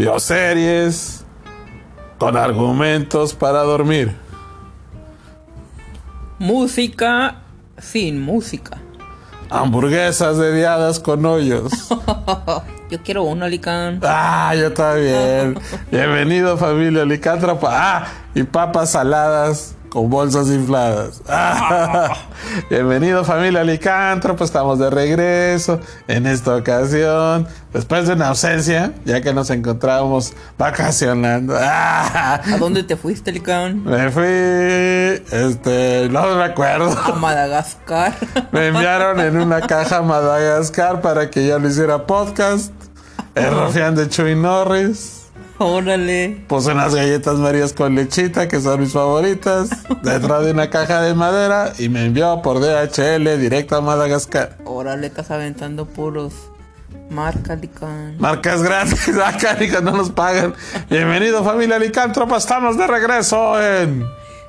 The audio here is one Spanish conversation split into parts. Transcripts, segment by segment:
bioseries con argumentos para dormir. Música sin música. Hamburguesas dediadas con hoyos. Yo quiero uno, Licán. Ah, yo también. Bienvenido familia licántropa. Ah, y papas saladas con bolsas infladas. Ah, bienvenido familia licántropa. Estamos de regreso en esta ocasión. Después de una ausencia, ya que nos encontramos vacacionando. Ah, ¿A dónde te fuiste, Licán? me fui, este, no me acuerdo. A Madagascar. Me enviaron en una caja a Madagascar para que yo lo hiciera podcast. El de Chuy Norris. Órale. Puse unas galletas marías con lechita, que son mis favoritas, dentro de una caja de madera y me envió por DHL directo a Madagascar. Órale, estás aventando puros. Marca, Licán. Marcas gratis, acá que no nos pagan. Bienvenido familia Licántropa, estamos de regreso en...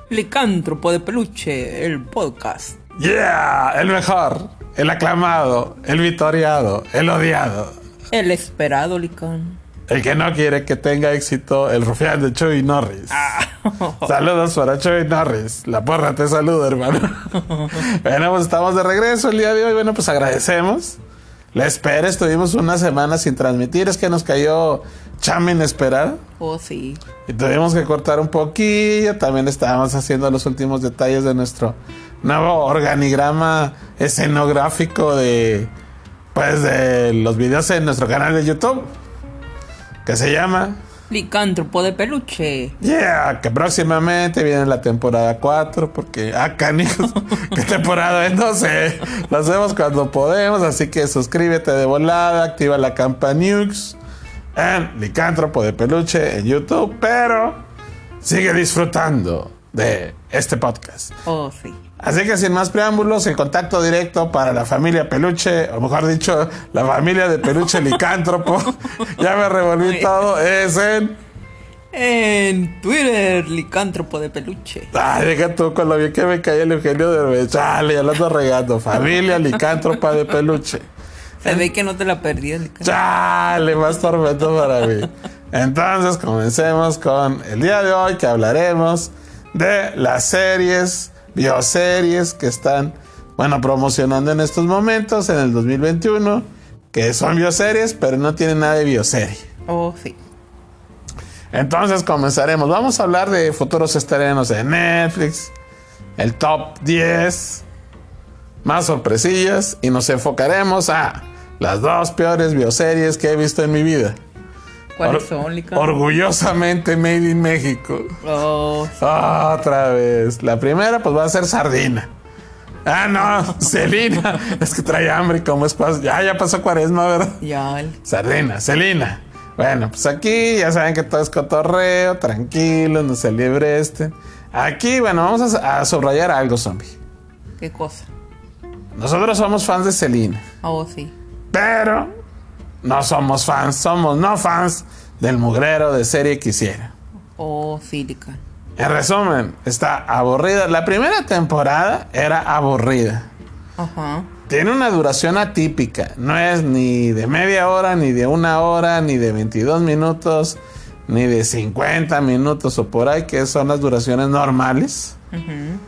Licántropo de peluche, el podcast. Yeah, el mejor, el aclamado, el vitoriado, el odiado. El esperado, Licán. El que no quiere que tenga éxito, el rufián de Chuy Norris. Saludos para Chuy Norris. La porra te saluda, hermano. bueno, pues estamos de regreso el día de hoy. Bueno, pues agradecemos. La espera, estuvimos una semana sin transmitir. Es que nos cayó chama inesperada. Oh, sí. Y tuvimos que cortar un poquillo. También estábamos haciendo los últimos detalles de nuestro nuevo organigrama escenográfico de, pues, de los videos en nuestro canal de YouTube. Que se llama Licántropo de peluche. Yeah, que próximamente viene la temporada 4, porque, ah, canijos, ¿qué temporada es? No sé, lo hacemos cuando podemos, así que suscríbete de volada, activa la campanux en Licántropo de Peluche en YouTube, pero sigue disfrutando de este podcast. Oh, sí. Así que sin más preámbulos, el contacto directo para la familia Peluche, o mejor dicho, la familia de Peluche Licántropo, ya me revolví todo, es en... En Twitter, Licántropo de peluche. Ay, deja tú con lo bien que me caía el Eugenio de Chale, ya lo ando regando. Familia Licántropa de Peluche. Se ve que no te la perdí, Licán. Chale, más tormento para mí. Entonces, comencemos con el día de hoy que hablaremos de las series, bioseries que están, bueno, promocionando en estos momentos, en el 2021, que son bioseries, pero no tienen nada de bioserie. Oh, sí. Entonces comenzaremos. Vamos a hablar de futuros estrenos de Netflix, el top 10, más sorpresillas y nos enfocaremos a las dos peores bioseries que he visto en mi vida. ¿Cuáles son? Orgullosamente Made in México. Oh, sí. Otra vez. La primera pues va a ser Sardina. Ah, no, Celina. es que trae hambre y como es Ya, ya pasó cuaresma, ¿verdad? ya, el- Sardina, Celina. Bueno, pues aquí ya saben que todo es cotorreo, tranquilo, no se liebre este. Aquí, bueno, vamos a, a subrayar algo, zombie. ¿qué cosa? Nosotros somos fans de Celina, Oh, sí. pero no somos fans, somos no fans del mugrero de serie que hiciera. Oh, sí, Licán. En resumen, está aburrida. La primera temporada era aburrida. Ajá. Tiene una duración atípica. No es ni de media hora, ni de una hora, ni de 22 minutos, ni de 50 minutos o por ahí, que son las duraciones normales. Ujú.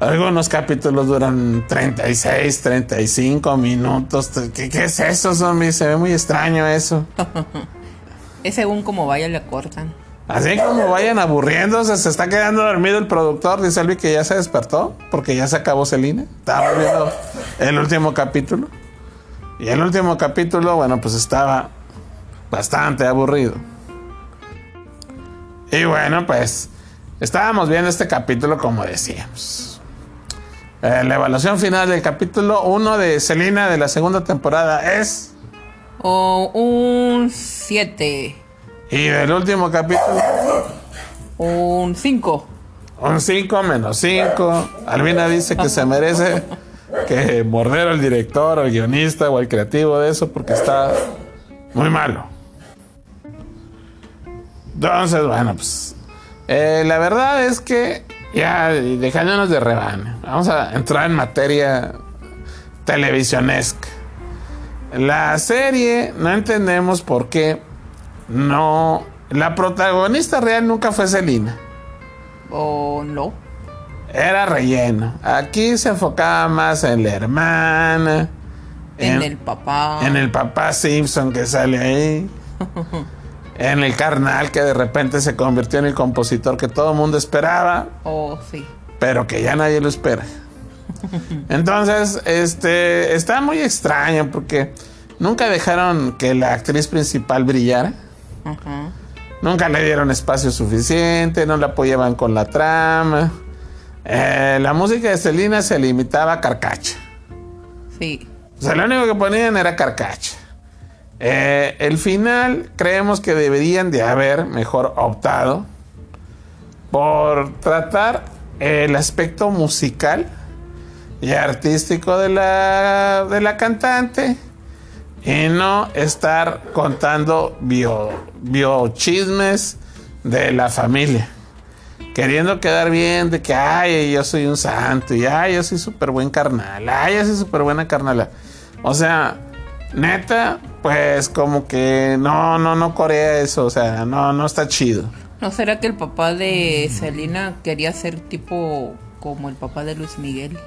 Algunos capítulos duran 36, 35 minutos. ¿Qué, qué es eso, zombie? Se ve muy extraño eso. Es según como vaya le cortan. Así como vayan aburriéndose, se está quedando dormido el productor. Dice Elvi que ya se despertó porque ya se acabó Celina. Estaba viendo el último capítulo. Y el último capítulo, bueno, pues estaba bastante aburrido. Y bueno, pues estábamos viendo este capítulo como decíamos. Eh, la evaluación final del capítulo 1 de Celina de la segunda temporada es... Un 7. Y del último capítulo... Un 5. Un 5 menos 5. Albina dice que se merece que morder al director, al guionista o al creativo de eso porque está muy malo. Entonces, bueno, pues eh, la verdad es que ya dejándonos de rebane, vamos a entrar en materia televisionesca. La serie no entendemos por qué no. La protagonista real nunca fue Selina. ¿O no? Era relleno. Aquí se enfocaba más en la hermana. En, el papá. En el papá Simpson que sale ahí. en el carnal que de repente se convirtió en el compositor que todo el mundo esperaba. Oh, sí. Pero que ya nadie lo espera. Entonces, este está muy extraño porque nunca dejaron que la actriz principal brillara. Nunca le dieron espacio suficiente, no la apoyaban con la trama. Eh, la música de Selena se limitaba a carcacha. Sí. O sea, lo único que ponían era carcacha. Eh, el final creemos que deberían de haber mejor optado por tratar el aspecto musical y artístico de la, de la cantante y no estar contando bio, biochismes de la familia. Queriendo quedar bien de que, ay, yo soy un santo y ay, yo soy súper buen carnal, ay, yo soy súper buena carnala. O sea, neta, pues como que no, no, no corea eso, o sea, no, no está chido. ¿No será que el papá de Selena quería ser tipo como el papá de Luis Miguel?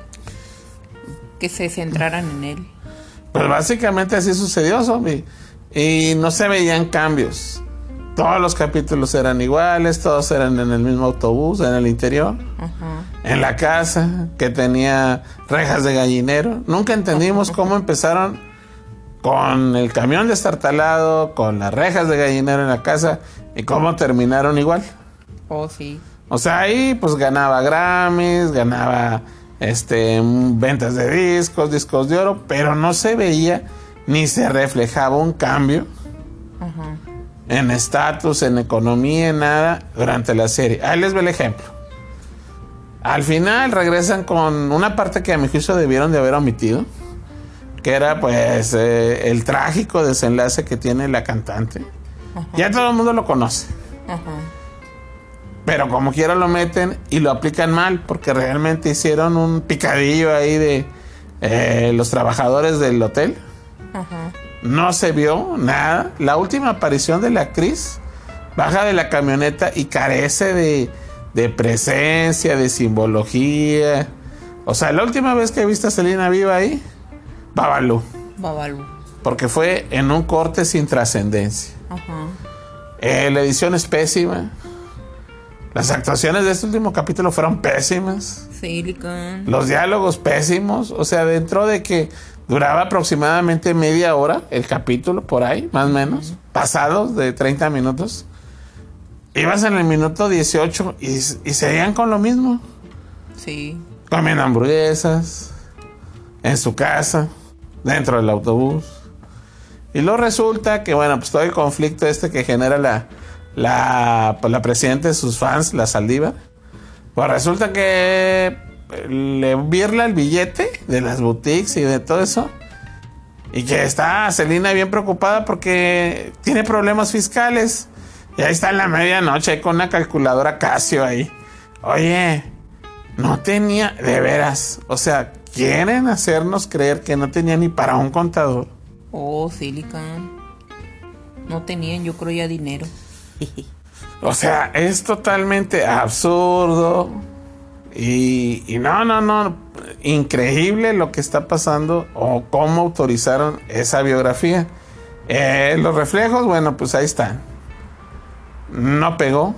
Que se centraran en él. Pues básicamente así sucedió, zombie. Y no se veían cambios. Todos los capítulos eran iguales, todos eran en el mismo autobús, en el interior, en la casa que tenía rejas de gallinero. Nunca entendimos cómo empezaron con el camión destartalado, con las rejas de gallinero en la casa y cómo terminaron igual. Oh, sí. O sea, ahí pues ganaba Grammys, ganaba este, ventas de discos, discos de oro, pero no se veía ni se reflejaba un cambio en estatus, en economía, en nada durante la serie. Ahí les ve el ejemplo. Al final regresan con una parte que a mi juicio debieron de haber omitido, que era pues eh, el trágico desenlace que tiene la cantante. Ya todo el mundo lo conoce. Ajá. Pero como quiera lo meten y lo aplican mal, porque realmente hicieron un picadillo ahí de eh, los trabajadores del hotel. No se vio nada. La última aparición de la actriz baja de la camioneta y carece de, de presencia, de simbología. O sea, la última vez que he visto a Selena viva ahí, Babalu. Babalu. Porque fue en un corte sin trascendencia. Eh, la edición es pésima. Las actuaciones de este último capítulo fueron pésimas. Silicon. Los diálogos pésimos. O sea, dentro de que duraba aproximadamente media hora el capítulo, por ahí, más o menos, pasados de 30 minutos. Ibas en el minuto 18 y, y seguían con lo mismo. Sí. Comiendo hamburguesas, en su casa, dentro del autobús. Y luego resulta que, bueno, pues todo el conflicto este que genera la, la, pues, la presidenta de sus fans, la Saldiva, pues resulta que le virla el billete de las boutiques y de todo eso. Y que está Celina bien preocupada porque tiene problemas fiscales. Y ahí está en la medianoche con una calculadora Casio ahí. Oye, no tenía, de veras, o sea, quieren hacernos creer que no tenía ni para un contador. Oh, Silicon. No tenían, yo creo, ya dinero. o sea, es totalmente absurdo. Y, no, no, no. Increíble lo que está pasando o cómo autorizaron esa biografía. Eh, los reflejos, bueno, pues ahí están. No pegó.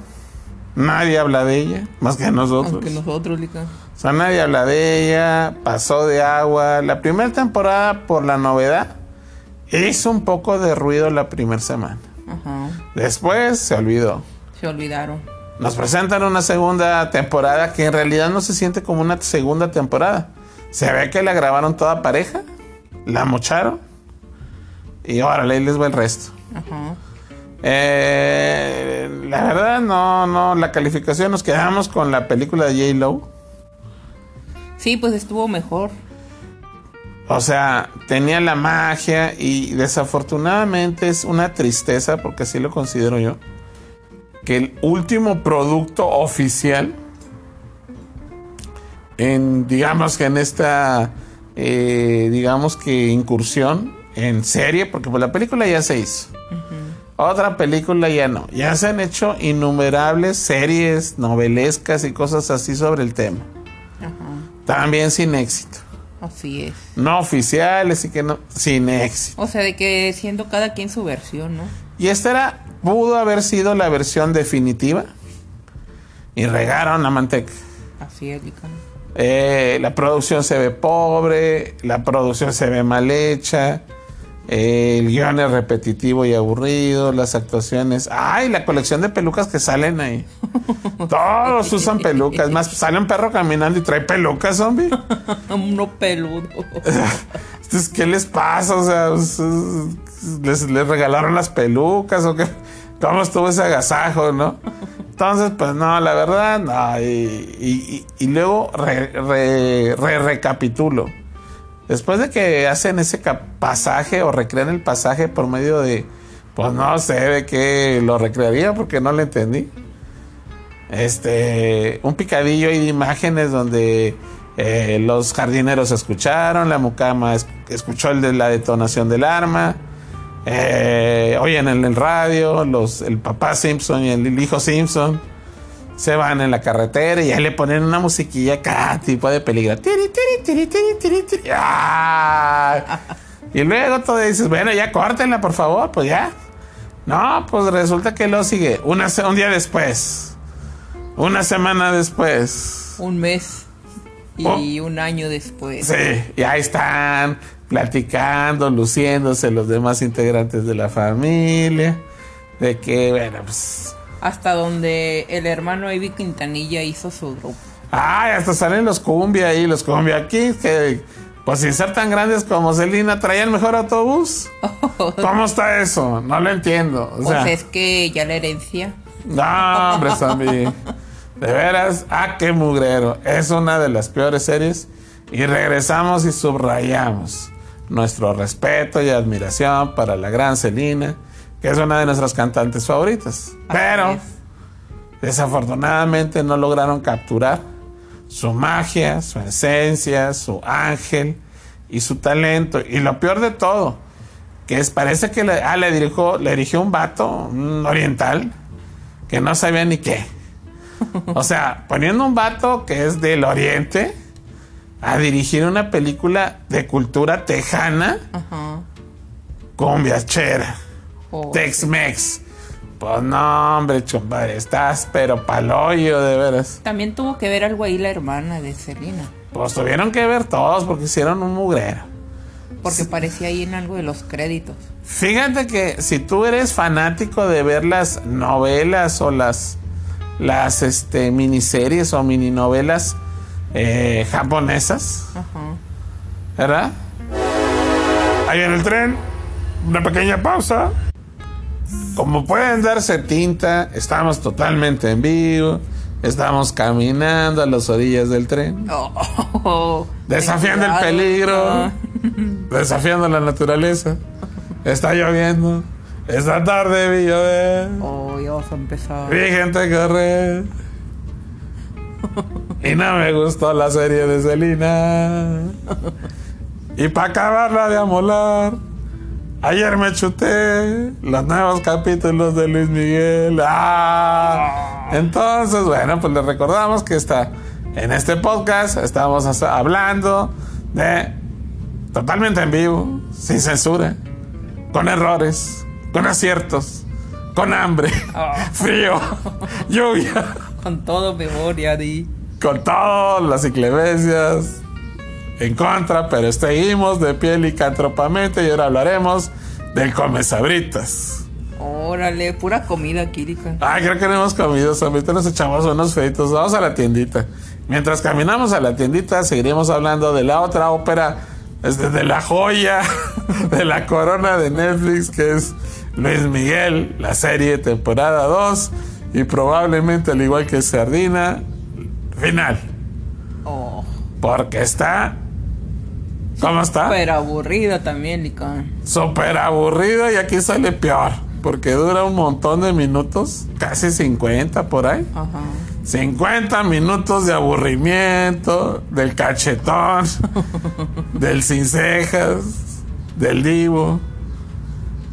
Nadie habla de ella, más que nosotros. nosotros, O sea, nadie habla de ella. Pasó de agua. La primera temporada, por la novedad, hizo un poco de ruido la primera semana. Después se olvidó. Se olvidaron. Nos presentan una segunda temporada que en realidad no se siente como una segunda temporada. Se ve que la grabaron toda pareja, la mocharon y órale, ahí les va el resto. Eh, la verdad, no, no, la calificación nos quedamos con la película de J. Lowe. Sí, pues estuvo mejor. O sea, tenía la magia y desafortunadamente es una tristeza, porque así lo considero yo, que el último producto oficial, en, digamos que en esta, eh, digamos que incursión en serie, porque pues la película ya se hizo. Otra película ya no. Ya se han hecho innumerables series novelescas y cosas así sobre el tema. Ajá. También sin éxito. Así es. No oficiales y que no. Sin éxito. O sea, de que siendo cada quien su versión, ¿no? Y esta era. Pudo haber sido la versión definitiva. Y regaron la manteca. Así es. Eh, la producción se ve pobre, la producción se ve mal hecha, el guion es repetitivo y aburrido, las actuaciones. ¡Ay! La colección de pelucas que salen ahí. Todos usan pelucas. Más sale un perro caminando y trae pelucas, zombie. Uno peludo. Entonces, ¿qué les pasa? O sea, ¿les, les regalaron las pelucas o qué? ¿Cómo estuvo ese agasajo, no? Entonces, pues no, la verdad, no. Y, y- y- y luego re- re- re- recapitulo. Después de que hacen ese pasaje o recrean el pasaje por medio de, pues no sé de qué lo recrearía porque no lo entendí. Este, un picadillo y de imágenes donde eh, los jardineros escucharon, la mucama es- escuchó el de la detonación del arma. Eh, oyen en el radio, el papá Simpson y el hijo Simpson se van en la carretera y ahí le ponen una musiquilla acá, tipo de peligro. Tiri, tiri, tiri, tiri, tiri, tiri. ¡Ay! Y luego tú dices, bueno, ya córtenla, por favor, pues ya. No, pues resulta que lo sigue una, un día después, una semana después. Un mes y un año después. Oh. Sí, y ahí están platicando, luciéndose los demás integrantes de la familia. De que, bueno, pues. Hasta donde el hermano Ivy Quintanilla hizo su grupo. Ay, hasta salen los cumbia ahí, los cumbia Kings, que pues sin ser tan grandes como Selena, traían mejor autobús. ¿Cómo está eso? No lo entiendo. O Pues sea, es que ya la herencia. no, hombre, zombie. De veras, ah, qué mugrero. Es una de las peores series. Y regresamos y subrayamos nuestro respeto y admiración para la gran Selena, que es una de nuestras cantantes favoritas. Pero es. desafortunadamente no lograron capturar su magia, su esencia, su ángel y su talento. Y lo peor de todo, que es, parece que le, ah, le, dirigió, le dirigió un vato, un oriental, que no sabía ni qué. O sea, poniendo un vato que es del oriente a dirigir una película de cultura tejana Ajá. cumbiachera. Oh, Tex-Mex. Pues no, hombre, chumba, estás pero paloyo de veras. También tuvo que ver algo ahí la hermana de Selena. Pues tuvieron que ver todos porque hicieron un mugrero. Porque parecía ahí en algo de los créditos. Fíjate que si tú eres fanático de ver las novelas o las, las este, miniseries o mininovelas eh, japonesas, Ajá. ¿verdad? Ahí en el tren, una pequeña pausa. Como pueden darse tinta, estamos totalmente en vivo. Estamos caminando a las orillas del tren, Oh, desafiando el peligro, desafiando la naturaleza. Está lloviendo. Esta tarde vi llover. Oh, ya vas a empezar. Vi gente correr. Y no me gustó la serie de Selena. Y para acabarla de amolar, ayer me chuté los nuevos capítulos de Luis Miguel. ¡Ah! Entonces, bueno, pues les recordamos que está en este podcast estamos hablando de totalmente en vivo, sin censura, con errores, con aciertos, con hambre, frío, lluvia Con todo memoria, di. con todas las inclemencias en contra, pero seguimos de pie licantropamente y ahora hablaremos del come sabritas. Órale, pura comida, Kirika. Ay, creo que no hemos comido, ahorita nos echamos unos feitos. Vamos a la tiendita. Mientras caminamos a la tiendita, seguiremos hablando de la otra ópera, este, de la joya, de la corona de Netflix, que es Luis Miguel, la serie temporada 2, y probablemente, al igual que Sardina, final. Oh, Porque está. ¿Cómo está? pero aburrida también, Licán. Súper aburrido y aquí sale peor. Porque dura un montón de minutos, casi 50 por ahí. Ajá. 50 minutos de aburrimiento, del cachetón, del sin cejas, del divo.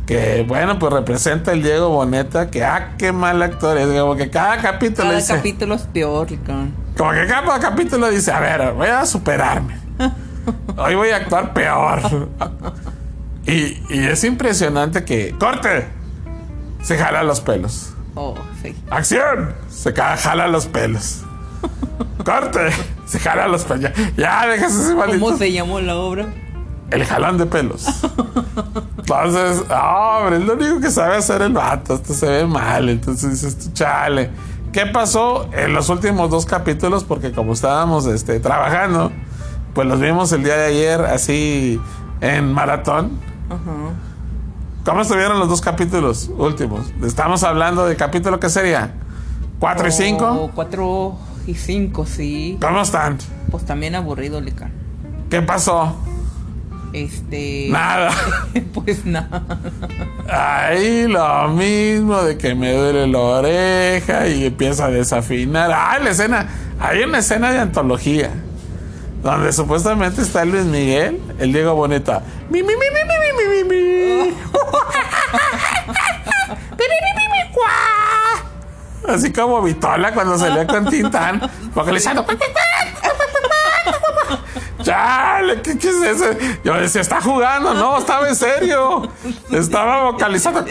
Que bueno, pues representa el Diego Boneta, que ah, qué mal actor es. Como que cada capítulo Cada dice. capítulo es peor, Licán. Como que cada capítulo dice, a ver, voy a superarme. Hoy voy a actuar peor. Y, y es impresionante que. ¡Corte! Se jala los pelos. Oh, sí. ¡Acción! Se jala los pelos. ¡Corte! Se jala los pelos. Ya, ya déjese ese maldito. ¿Cómo se llamó la obra? El jalón de pelos. Entonces, hombre, es lo único que sabe hacer el vato. Esto se ve mal. Entonces dices, chale. ¿Qué pasó en los últimos dos capítulos? Porque como estábamos este, trabajando, pues los vimos el día de ayer así en maratón. Ajá. ¿Cómo estuvieron los dos capítulos últimos? Estamos hablando de capítulo que sería 4 y 5. Oh, cuatro y cinco, sí. ¿Cómo están? Pues también aburrido, Licán. ¿Qué pasó? Este. Nada. pues nada. Ahí lo mismo de que me duele la oreja y empieza a desafinar. Ah, la escena. Hay una escena de antología donde supuestamente está Luis Miguel, el Diego Boneta. Mi, mi, mi. Así como Vitola cuando salió con Tintán, vocalizando. Chale, ¿qué, ¿qué, es eso? Yo decía, está jugando, no, estaba en serio. Estaba vocalizando.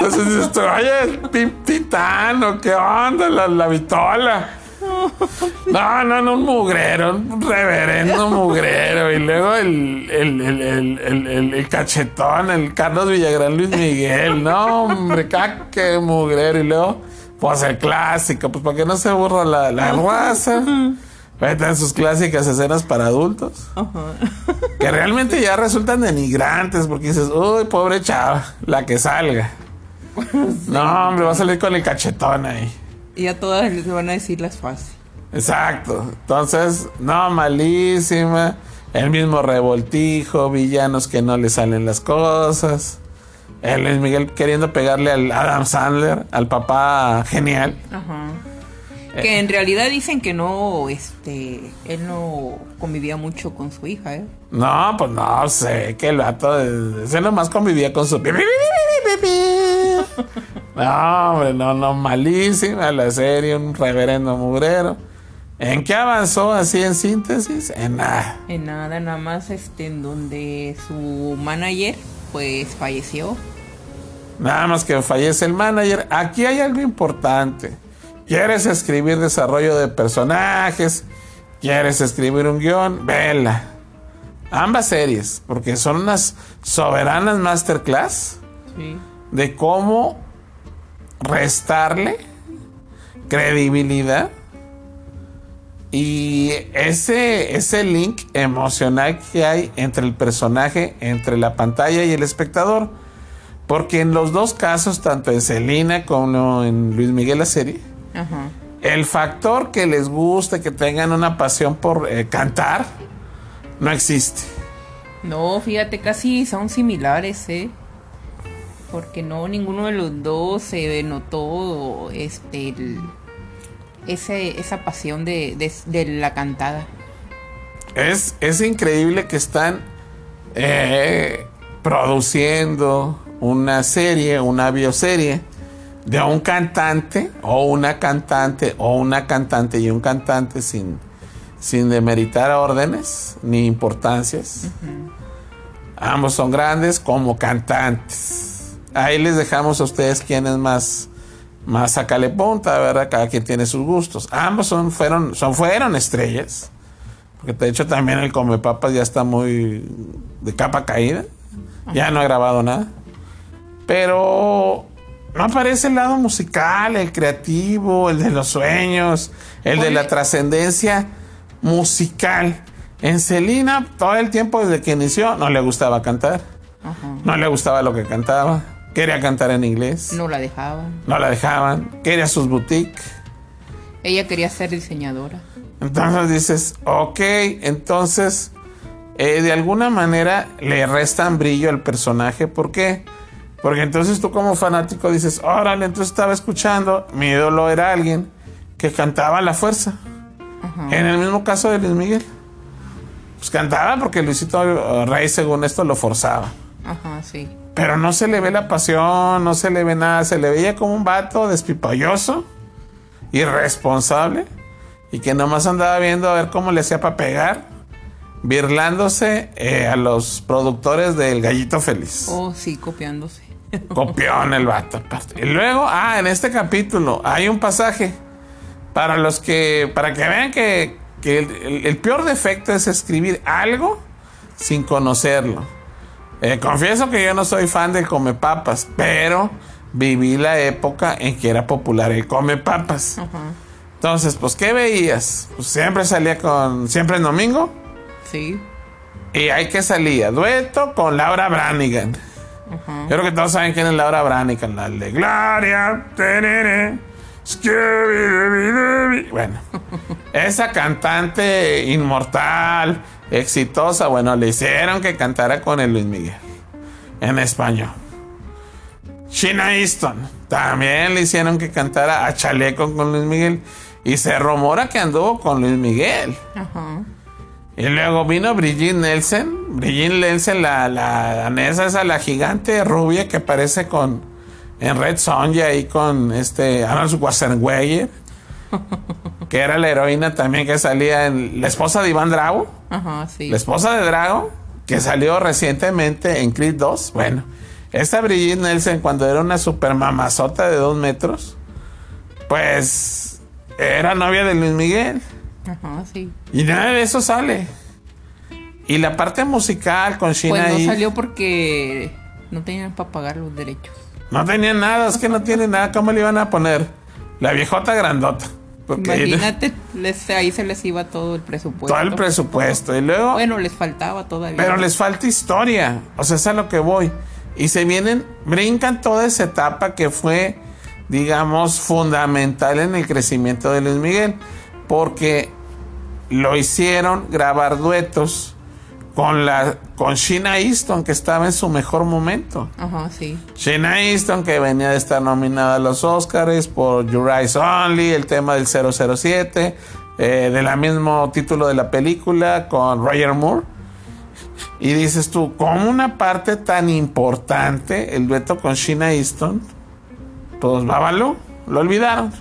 Entonces, este, oye, Tintán, ¿o qué onda? La, la Vitola. No, no, no, un mugrero, un reverendo mugrero. Y luego el, el, el, el, cachetón, el Carlos Villagrán Luis Miguel. No, hombre, ca- qué mugrero. Y luego, pues el clásico, pues para que no se aburra la, la raza. Metan sus clásicas escenas para adultos. Que realmente ya resultan denigrantes porque dices, uy, pobre chava, la que salga. No, hombre, va a salir con el cachetón ahí. Y a todas les van a decir las fácil. Exacto. Entonces, no, malísima. El mismo revoltijo, villanos que no le salen las cosas. El Luis Miguel queriendo pegarle al Adam Sandler, al papá genial. Ajá. Que en realidad dicen que no, este, él no convivía mucho con su hija, ¿eh? No, pues no sé, que el vato ese nomás convivía con su... No, hombre, no, no, malísima la serie, un reverendo mugrero. ¿En qué avanzó así en síntesis? En nada. En nada, nada más, este, en donde su manager, pues, falleció. Nada más que fallece el manager. Aquí hay algo importante. ¿Quieres escribir desarrollo de personajes? ¿Quieres escribir un guion? Vela. Ambas series, porque son unas soberanas masterclass Sí. de cómo restarle credibilidad y ese, ese link emocional que hay entre el personaje, entre la pantalla y el espectador. Porque en los dos casos, tanto en Selina como en Luis Miguel la serie, Ajá. el factor que les guste, que tengan una pasión por eh, cantar, no existe. No, fíjate, casi son similares, ¿eh? Porque no, ninguno de los dos se notó, este, el- ese, esa pasión de, de- de la cantada. Es, es increíble que están eh, produciendo una serie, una bioserie de un cantante o una cantante o una cantante y un cantante sin, sin demeritar órdenes ni importancias. Ambos son grandes como cantantes. Ahí les dejamos a ustedes quién es más, más sacale punta, ¿verdad? Cada quien tiene sus gustos. Ambos son, fueron, son, fueron estrellas. Porque de hecho también el Come Papas ya está muy de capa caída. Ya no ha grabado nada. Pero no aparece el lado musical, el creativo, el de los sueños, el de la trascendencia musical. En Celina, todo el tiempo desde que inició, no le gustaba cantar. No le gustaba lo que cantaba. Quería cantar en inglés. No, No la dejaban. la dejaban. Quería sus boutiques. Ella quería ser diseñadora. Entonces dices, ok, entonces eh, de alguna manera le restan brillo al personaje. ¿Por qué? Porque entonces tú como fanático dices, órale, entonces estaba escuchando, mi ídolo era alguien que cantaba a la fuerza. Ajá. En el mismo caso de Luis Miguel. Pues cantaba porque Luisito Rey, según esto, lo forzaba. Ajá, sí. Pero no se le ve la pasión, no se le ve nada. Se le veía como un vato despipalloso, irresponsable, y que nomás andaba viendo a ver cómo le hacía para pegar, birlándose eh, a los productores del Gallito Feliz. Oh, sí, copiándose. Copión el vato. Y luego, ah, en este capítulo hay un pasaje para los que, para que vean que, que el, el- el peor defecto es escribir algo sin conocerlo. Eh, confieso que yo no soy fan del come papas, pero viví la época en que era popular el come papas. Entonces, pues, ¿qué veías? Pues siempre salía con, siempre en domingo. Sí. Y ahí que salía, dueto con Laura Branigan. Yo creo que todos saben quién es Laura Branigan, la de Gloria. terere. Bueno, esa cantante inmortal, exitosa, bueno, le hicieron que cantara con el Luis Miguel en español. Sheena Easton, también le hicieron que cantara a chaleco con Luis Miguel. Y se rumora que anduvo con Luis Miguel. Ajá. Y luego vino Brigitte Nelson. Brigitte Nelson, la, la danesa, esa, la gigante rubia que aparece con en Red Sonja y con este Arnold Schwarzenegger. que era la heroína también que salía en la esposa de Iván Drago. Ajá, sí. La esposa de Drago, que salió recientemente en Creed 2. Bueno, esta Brigitte Nelson, cuando era una super mamazota de dos metros, pues era novia de Luis Miguel. Ajá, sí. Y nada de eso sale. Y la parte musical con Sheena Pues no salió porque no tenían para pagar los derechos. no tenía nada, es que no tiene nada. ¿Cómo le iban a poner? La viejota grandota. Porque Imagínate, les- ahí se les iba todo el presupuesto. todo el presupuesto. Y luego, Bueno, les faltaba todavía. pero les falta historia. O sea, es a lo que voy. Y se vienen, brincan toda esa etapa que fue, digamos, fundamental en el crecimiento de Luis Miguel. Porque lo hicieron grabar duetos con la con Sheena Easton, que estaba en su mejor momento. Ajá, sí. Sheena Easton, que venía de estar nominada a los Oscars por Your Eyes Only, el tema del 007, eh, de la mismo título de la película con Roger Moore. Y dices tú, como una parte tan importante, el dueto con Sheena Easton, pues bábalo, lo olvidaron.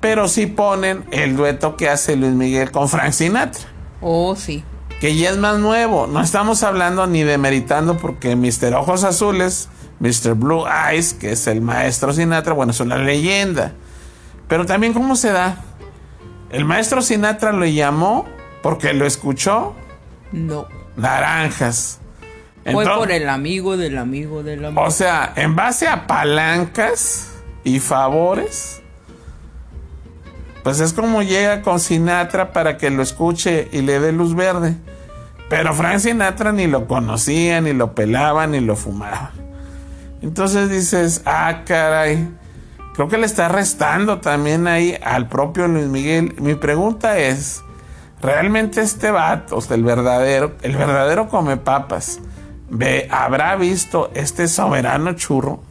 Pero sí ponen el dueto que hace Luis Miguel con Frank Sinatra Oh, sí. Que ya es más nuevo. No estamos hablando ni demeritando porque Mr. Ojos Azules, Mr. Blue Eyes, que es el maestro Sinatra, bueno, es una leyenda. Pero también cómo se da. El maestro Sinatra lo llamó porque lo escuchó No. naranjas. Fue por el amigo del amigo del amigo. o sea, en base a palancas y favores, pues es como llega con Sinatra para que lo escuche y le dé luz verde. Pero Frank Sinatra ni lo conocía, ni lo pelaba, ni lo fumaba. Entonces dices, ah, caray, creo que le está restando también ahí al propio Luis Miguel. Mi pregunta es, ¿realmente este vato, o sea, el verdadero, el verdadero come papas, ve, habrá visto este soberano churro?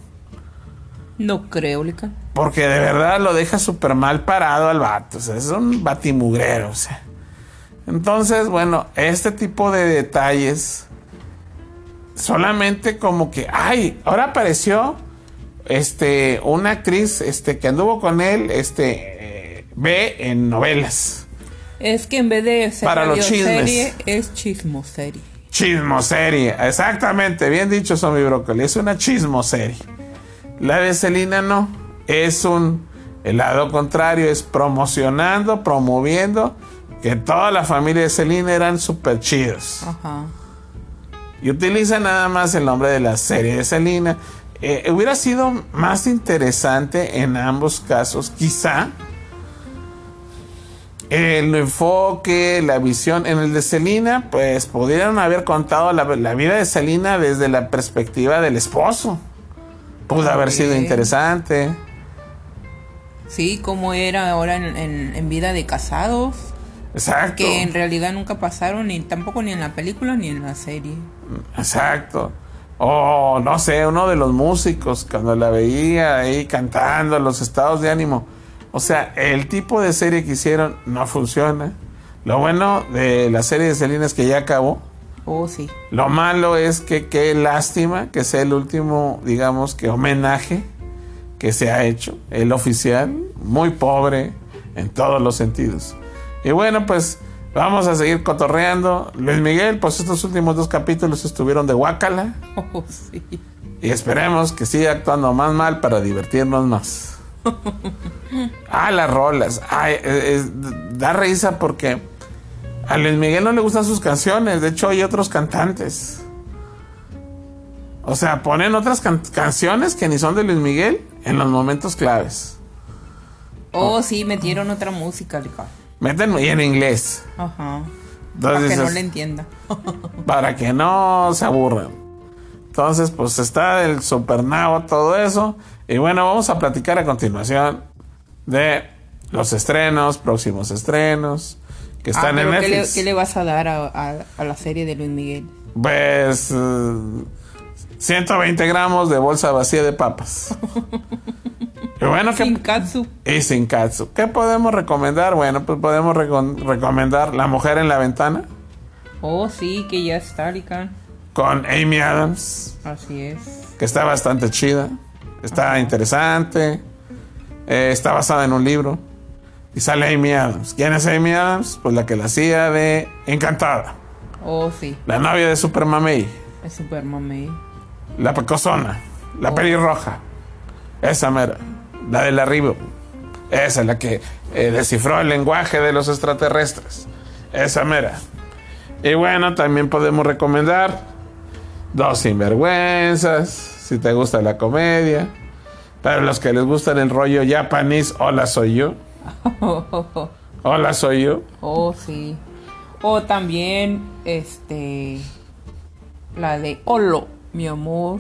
No creo, Lica. Porque de verdad lo deja súper mal parado al vato. O sea, es un batimugrero. O sea. Entonces, bueno, este tipo de detalles. Solamente como que. ¡Ay! Ahora apareció. Este. Una actriz. Este. que anduvo con él. Este. eh, ve en novelas. Es que en vez de ser Para los chismes. es chismoserie. Chismoserie. Exactamente. Bien dicho, Zombie Brócoli. Es una chismoserie. La de Selena no. Es un. El lado contrario es promocionando, promoviendo que toda la familia de Selena eran súper chidos. Ajá. Y utiliza nada más el nombre de la serie de Selena. Eh, hubiera sido más interesante en ambos casos, quizá. El enfoque, la visión. En el de Selena, pues pudieron haber contado la, la vida de Selena desde la perspectiva del esposo. Pudo haber sido interesante. Sí, como era ahora en, en- en vida de casados, Exacto. que en realidad nunca pasaron, ni tampoco ni en la película ni en la serie. Exacto. O no sé, uno de los músicos, cuando la veía ahí cantando, los estados de ánimo. O sea, el tipo de serie que hicieron no funciona. Lo bueno de la serie de Selena es que ya acabó. Oh, sí. Lo malo es que qué lástima que sea el último, digamos que homenaje que se ha hecho, el oficial, muy pobre en todos los sentidos. Y bueno, pues vamos a seguir cotorreando. Luis Miguel, pues estos últimos dos capítulos estuvieron de guácala. Oh, sí. Y esperemos que siga actuando más mal para divertirnos más. ah, las rolas. Ay, es- es- da risa porque a Luis Miguel no le gustan sus canciones. De hecho, hay otros cantantes. O sea, ponen otras can- canciones que ni son de Luis Miguel en los momentos claves. Oh, sí, metieron otra música, Rica. Meten y en inglés. Ajá. Entonces, Para que no le entienda. para que no se aburran. Entonces, pues está el supernavo, todo eso. Y bueno, vamos a platicar a continuación de los estrenos, próximos estrenos que Ah, están en pero ¿qué, le, Netflix. qué le vas a dar a, a- a la serie de Luis Miguel? Pues eh, 120 gramos de bolsa vacía de papas. y bueno, ¿qué, Sin katsu. y sin katsu. ¿Qué podemos recomendar? Bueno, pues podemos recom- recomendar La Mujer en la Ventana Oh, sí, que ya está, Rica. con Amy Adams. Así es. que está bastante chida, está interesante, eh, está basada en un libro y sale Amy Adams. ¿Quién es Amy Adams? Pues la que la hacía de Encantada, Oh, sí. la novia de Super Mamey, Es super mame. La pecosona, la pelirroja, esa mera, la del arribo, esa la que eh, descifró el lenguaje de los extraterrestres, esa mera. Y bueno, también podemos recomendar Dos Sinvergüenzas, si te gusta la comedia. Para los que les gusta el rollo japonés, hola soy yo. Hola soy yo. Oh, sí. O también, este. La de Olo, mi amor.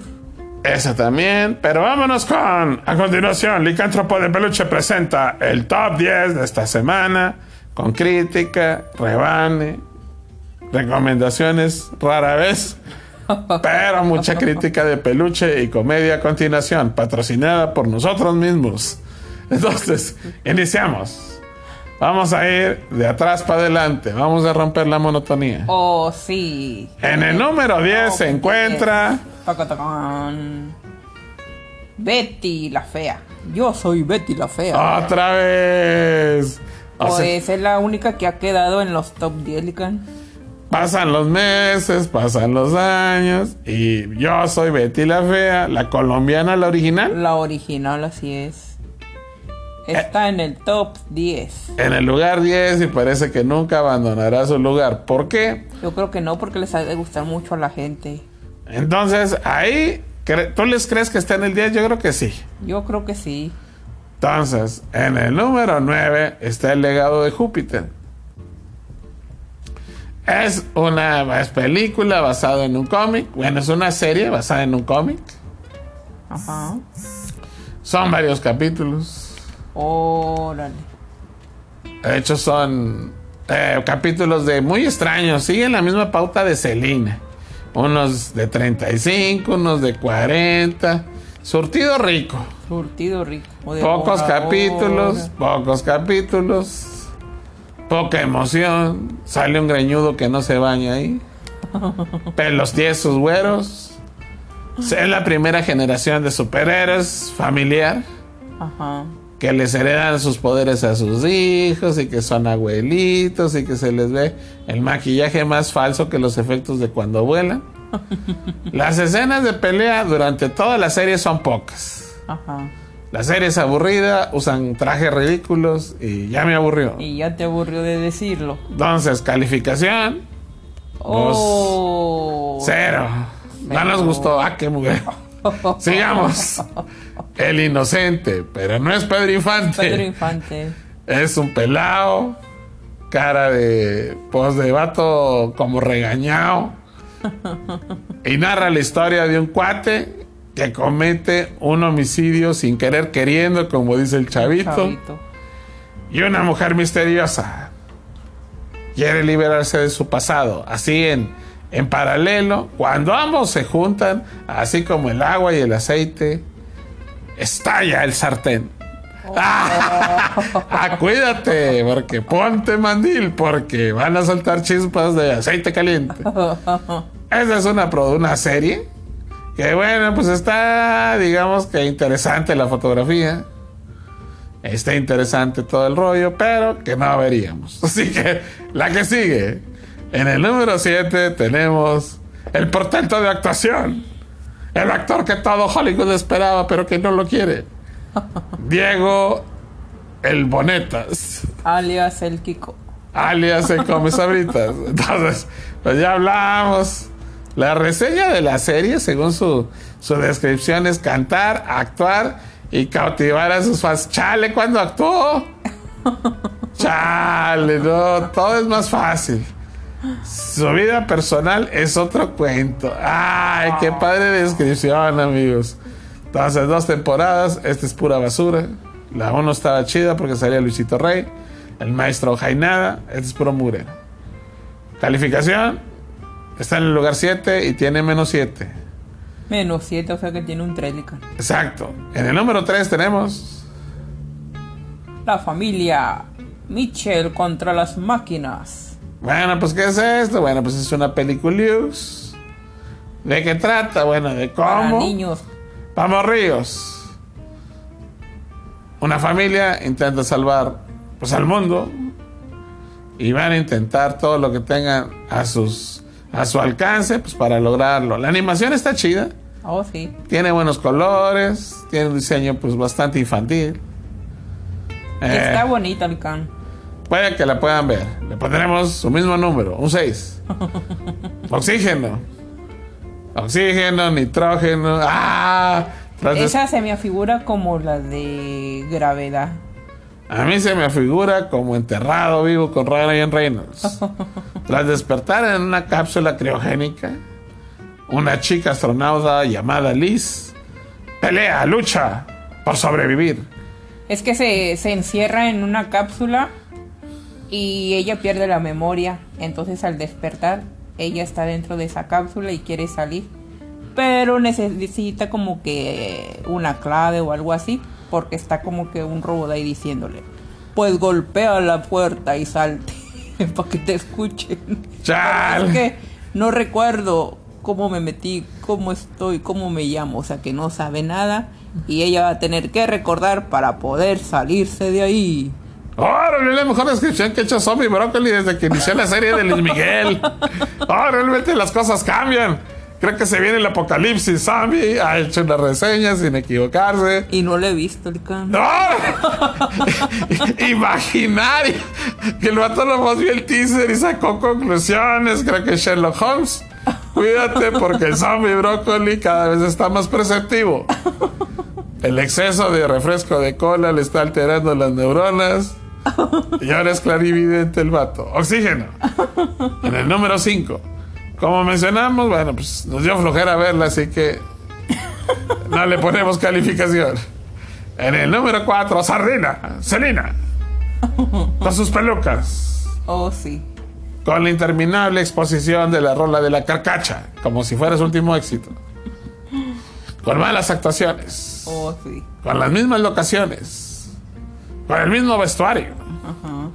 Esa también. Pero vámonos con. A continuación, Licántropo de Peluche presenta el top 10 de esta semana. Con crítica, rebane, recomendaciones rara vez. Pero mucha crítica de peluche y comedia a continuación, patrocinada por nosotros mismos. Entonces, iniciamos. Vamos a ir de atrás para adelante. Vamos a romper la monotonía. Oh, sí. En el número 10 se encuentra. Betty la fea. Yo soy Betty la fea. Otra vez. O sea, pues es la única que ha quedado en los top 10, Lican. pasan los meses, pasan los años. Y yo soy Betty la Fea, la colombiana, la original. La original, así es. Está en el top 10. En el lugar 10 y parece que nunca abandonará su lugar. ¿Por qué? Yo creo que no, porque les ha de gustar mucho a la gente. Entonces, ahí, ¿tú les crees que está en el 10? Yo creo que sí. Yo creo que sí. Entonces, en el número 9 está el legado de Júpiter. Es una es película basada en un cómic. Bueno, es una serie basada en un cómic. Ajá. Son varios capítulos. Órale. De hecho, son eh, capítulos de muy extraños. Siguen la misma pauta de Selina. Unos de 35, unos de 40. Surtido rico. Surtido rico. Pocos capítulos, pocos capítulos. Poca emoción. Sale un greñudo que no se baña ahí. Pelos tiesos, güeros. Es la primera generación de superhéroes familiar Ajá. Que les heredan sus poderes a sus hijos y que son abuelitos y que se les ve el maquillaje más falso que los efectos de cuando vuelan. Las escenas de pelea durante toda la serie son pocas. Ajá. La serie es aburrida, usan trajes ridículos y ya me aburrió. Y ya te aburrió de decirlo. Entonces, calificación, Oh. cero. No nos gustó. Ah, qué mujer. Sigamos. El inocente, pero no es Pedro Infante. Pedro Infante. Es un pelao, cara de pues de vato como regañado. Y narra la historia de un cuate que comete un homicidio sin querer queriendo, como dice el chavito, Chavito. y una mujer misteriosa quiere liberarse de su pasado. Así en, en paralelo, cuando ambos se juntan, así como el agua y el aceite, estalla el sartén. ah, cuídate, porque ponte mandil, porque van a saltar chispas de aceite caliente. Esa es una, una serie que, bueno, pues está, digamos que interesante la fotografía. Está interesante todo el rollo, pero que no veríamos. Así que la que sigue. En el número 7 tenemos el portento de actuación. El actor que todo Hollywood esperaba, pero que no lo quiere. Diego el Bonetas. Alias el Kiko. Alias el Come Sabritas. Entonces, pues ya hablamos. La reseña de la serie, según su, su descripción, es cantar, actuar y cautivar a sus fans. Chale, cuando actuó. Chale, no, todo es más fácil. Su vida personal es otro cuento. Ay, qué padre descripción, amigos. Entonces, dos temporadas. Esta es pura basura. La uno estaba chida porque salía Luisito Rey. El maestro Jainada. Este es puro mure. Calificación. Está en el lugar 7 y tiene menos 7. Menos 7, o sea que tiene un Trelican. Exacto. En el número 3 tenemos. La familia Mitchell contra las máquinas. Bueno, pues ¿qué es esto? Bueno, pues es una película ¿De qué trata? Bueno, de cómo. Para niños. Vamos, Ríos. Una familia intenta salvar pues, al mundo y van a intentar todo lo que tengan a sus a su alcance pues para lograrlo. La animación está chida. Oh, sí. Tiene buenos colores, tiene un diseño pues bastante infantil. está eh, bonito el can. Puede que la puedan ver. Le pondremos su mismo número, un 6. Oxígeno. Oxígeno, nitrógeno. ¡Ah! Esa se me afigura como la de gravedad. A mí se me afigura como enterrado vivo con Ryan Reynolds. Tras despertar en una cápsula criogénica, una chica astronauta llamada Liz pelea, lucha por sobrevivir. Es que se, se encierra en una cápsula y ella pierde la memoria. Entonces al despertar, ella está dentro de esa cápsula y quiere salir. Pero necesita como que una clave o algo así porque está como que un robot ahí diciéndole, pues golpea la puerta y salte para que te escuchen. Es que no recuerdo cómo me metí, cómo estoy, cómo me llamo, o sea que no sabe nada y ella va a tener que recordar para poder salirse de ahí. Ahora es la mejor descripción que ha hecho Zombie Broccoli desde que inició la serie de Luis Miguel. Oh, realmente las cosas cambian. Creo que se viene el apocalipsis zombie. Ha hecho una reseña sin equivocarse. Y no le he visto el can. ¡No! Imaginario. Que el vato nomás vio el teaser y sacó conclusiones. Creo que Sherlock Holmes. Cuídate porque el zombie brócoli cada vez está más perceptivo. El exceso de refresco de cola le está alterando las neuronas. Y ahora es clarividente el vato. Oxígeno. En el número 5. Como mencionamos, bueno, pues nos dio flojera verla, así que no le ponemos calificación. En el número 4, Sardina, Selina. Con sus pelucas. Oh, sí. Con la interminable exposición de la rola de la carcacha, como si fuera su último éxito. Con malas actuaciones. Oh, sí. Con las mismas locaciones. Con el mismo vestuario. Ajá.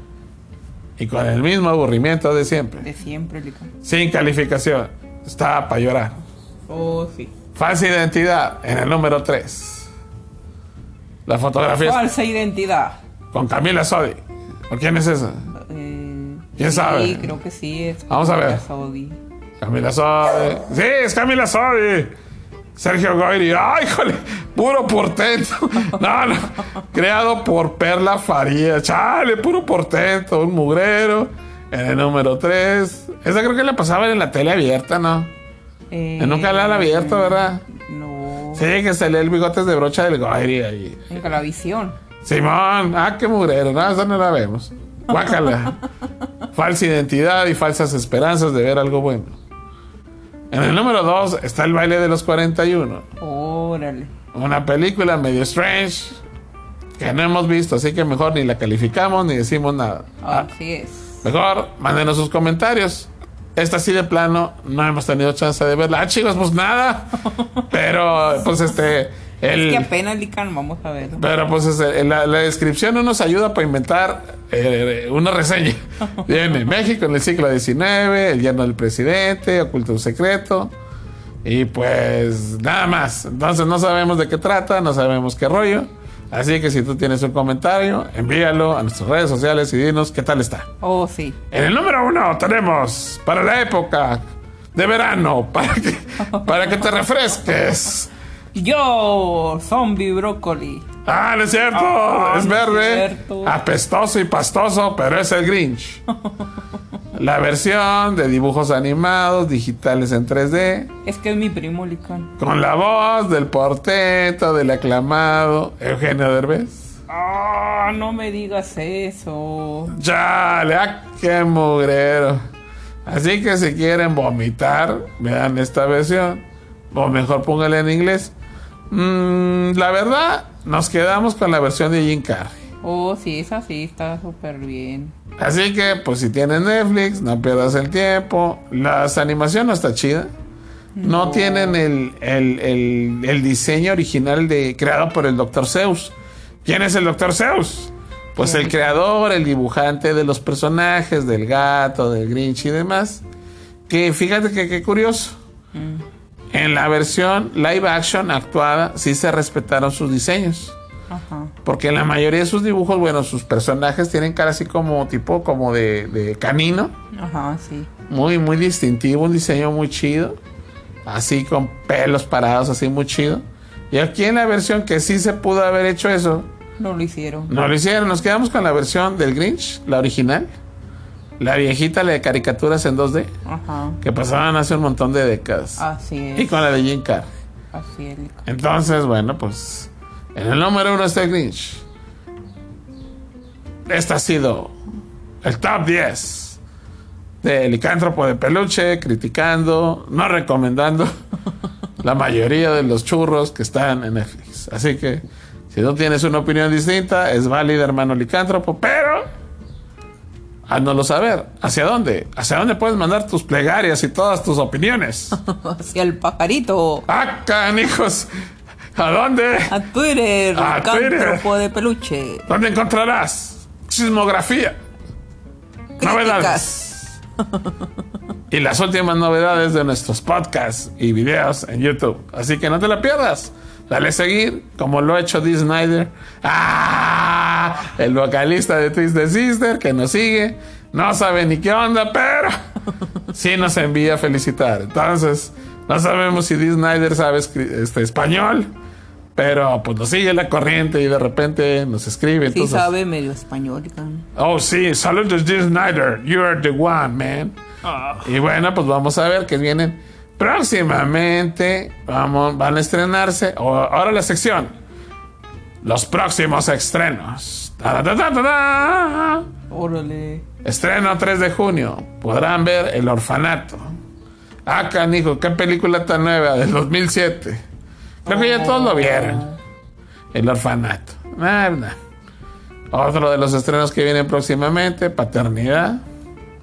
Y con el mismo aburrimiento de siempre. De siempre, Sin calificación. Está para llorar. Oh, sí. Falsa identidad en el número 3. La fotografía. Falsa identidad. Con Camila Sodi. ¿Por quién es esa? Eh, ¿Quién sabe? Sí, creo que sí. Es Vamos a ver. Sodi. Camila Sodi. Sí, es Camila Sodi. Sergio Goyri, ¡ay, híjole! Puro portento. No, no. Creado por Perla Faría. Chale, puro portento. Un mugrero. En el número 3. Esa creo que la pasaban en la tele abierta, ¿no? Eh, en un canal abierto, ¿verdad? No. Sí, que se lee el bigotes de brocha del Goyri ahí. En Calavisión. Simón, ah, qué mugrero. No, esa no la vemos. Guácala. Falsa identidad y falsas esperanzas de ver algo bueno. En el número 2 está El baile de los 41. Órale. Una película medio strange que no hemos visto, así que mejor ni la calificamos ni decimos nada. Así es. Mejor mándenos sus comentarios. Esta sí de plano no hemos tenido chance de verla. Ah, chicos, pues nada. Pero pues este El- Es que apenas Lican, vamos a ver. Pero pues es el- la, la descripción no nos ayuda para inventar eh, una reseña. Viene México en el siglo XIX, el yerno del presidente, oculto un secreto. Y pues nada más. Entonces no sabemos de qué trata, no sabemos qué rollo. Así que si tú tienes un comentario, envíalo a nuestras redes sociales y dinos qué tal está. Oh, sí. En el número uno tenemos para la época de verano, para que, para que te refresques. Yo, zombie brócoli. Ah, no es cierto, Ah, es no es verde, cierto. apestoso y pastoso, pero es el Grinch. La versión de dibujos animados digitales en 3D, Es que es mi primo Lican. con la voz del portento del aclamado Eugenio Derbez. Ah, no me digas eso. Chale, ah, qué mugrero. Así que si quieren vomitar, vean esta versión. O mejor póngale en inglés. Mm, la verdad, nos quedamos con la versión de Jim Carrey. Oh, sí, esa sí está súper bien. Así que, pues si tienes Netflix, no pierdas el tiempo. Las animación no está chida. No, tienen el, el- el- el diseño original de creado por el Dr. Zeus. ¿Quién es el Dr. Zeus? Pues el creador, el dibujante de los personajes, del gato, del Grinch y demás. Que fíjate que qué curioso. En la versión live action actuada sí se respetaron sus diseños. Ajá. Porque en la mayoría de sus dibujos, bueno, sus personajes tienen cara así como tipo como de, de canino. Ajá, sí. Muy, muy distintivo, un diseño muy chido. Así con pelos parados, así muy chido. Y aquí en la versión que sí se pudo haber hecho eso, No lo hicieron. no lo hicieron. Nos quedamos con la versión del Grinch, la original. La viejita, la de caricaturas en 2D, Ajá. que pasaban hace un montón de décadas. Así Y es. con la de Jim Carrey. Así es. Entonces, bueno, pues en el número uno está el Grinch. Este ha sido el top 10 de Licántropo de Peluche, criticando, no recomendando la mayoría de los churros que están en Netflix. Así que, si no tienes una opinión distinta, es válida, hermano Licántropo, pero háznoslo saber. ¿Hacia dónde? ¿Hacia dónde puedes mandar tus plegarias y todas tus opiniones? Hacia el pajarito. ¡Ah, canijos! ¿A dónde? A Twitter. A Twitter. De peluche. ¿Dónde encontrarás sismografía? Novedades. Y las últimas novedades de nuestros podcasts y videos en YouTube. Así que no te la pierdas. Dale a seguir, como lo ha hecho Dee Snyder. ¡Ah! El vocalista de Twisted Sister que nos sigue. No sabe ni qué onda, pero sí nos envía a felicitar. Entonces, no sabemos si Dee Snyder sabe este, español. Pero pues nos sigue la corriente y de repente nos escribe. Sí entonces- sabe medio español. Oh, sí, saludos Jim Snyder. You are the one, man. Y bueno, pues vamos a ver que vienen próximamente. Vamos, van a estrenarse. ahora la sección. Los próximos estrenos. Ta. Órale. Estreno 3 de junio. Podrán ver El Orfanato. Ah, canijo, qué película tan nueva, del 2007. Creo que ya todos lo vieron. El Orfanato. Nah. Otro de los estrenos que vienen próximamente, Paternidad.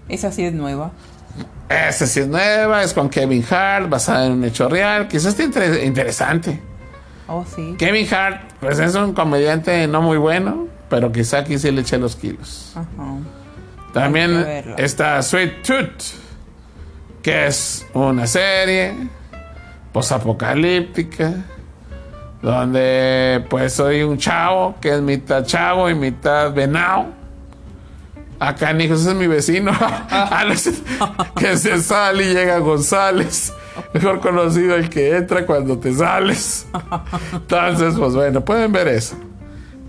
Esa sí es nueva. Esta sí es nueva, es con Kevin Hart, basada en un hecho real. Quizás esté inter- interesante. Oh, sí. Kevin Hart, pues es un comediante no muy bueno, pero quizá aquí sí le eché los kilos. Ajá. También está Sweet Tooth, que es una serie posapocalíptica, donde pues soy un chavo que es mitad chavo y mitad venado. Acá, hijos, ese es mi vecino. Que se sale y llega González. Mejor conocido el que entra cuando te sales. Entonces, pues bueno, pueden ver eso.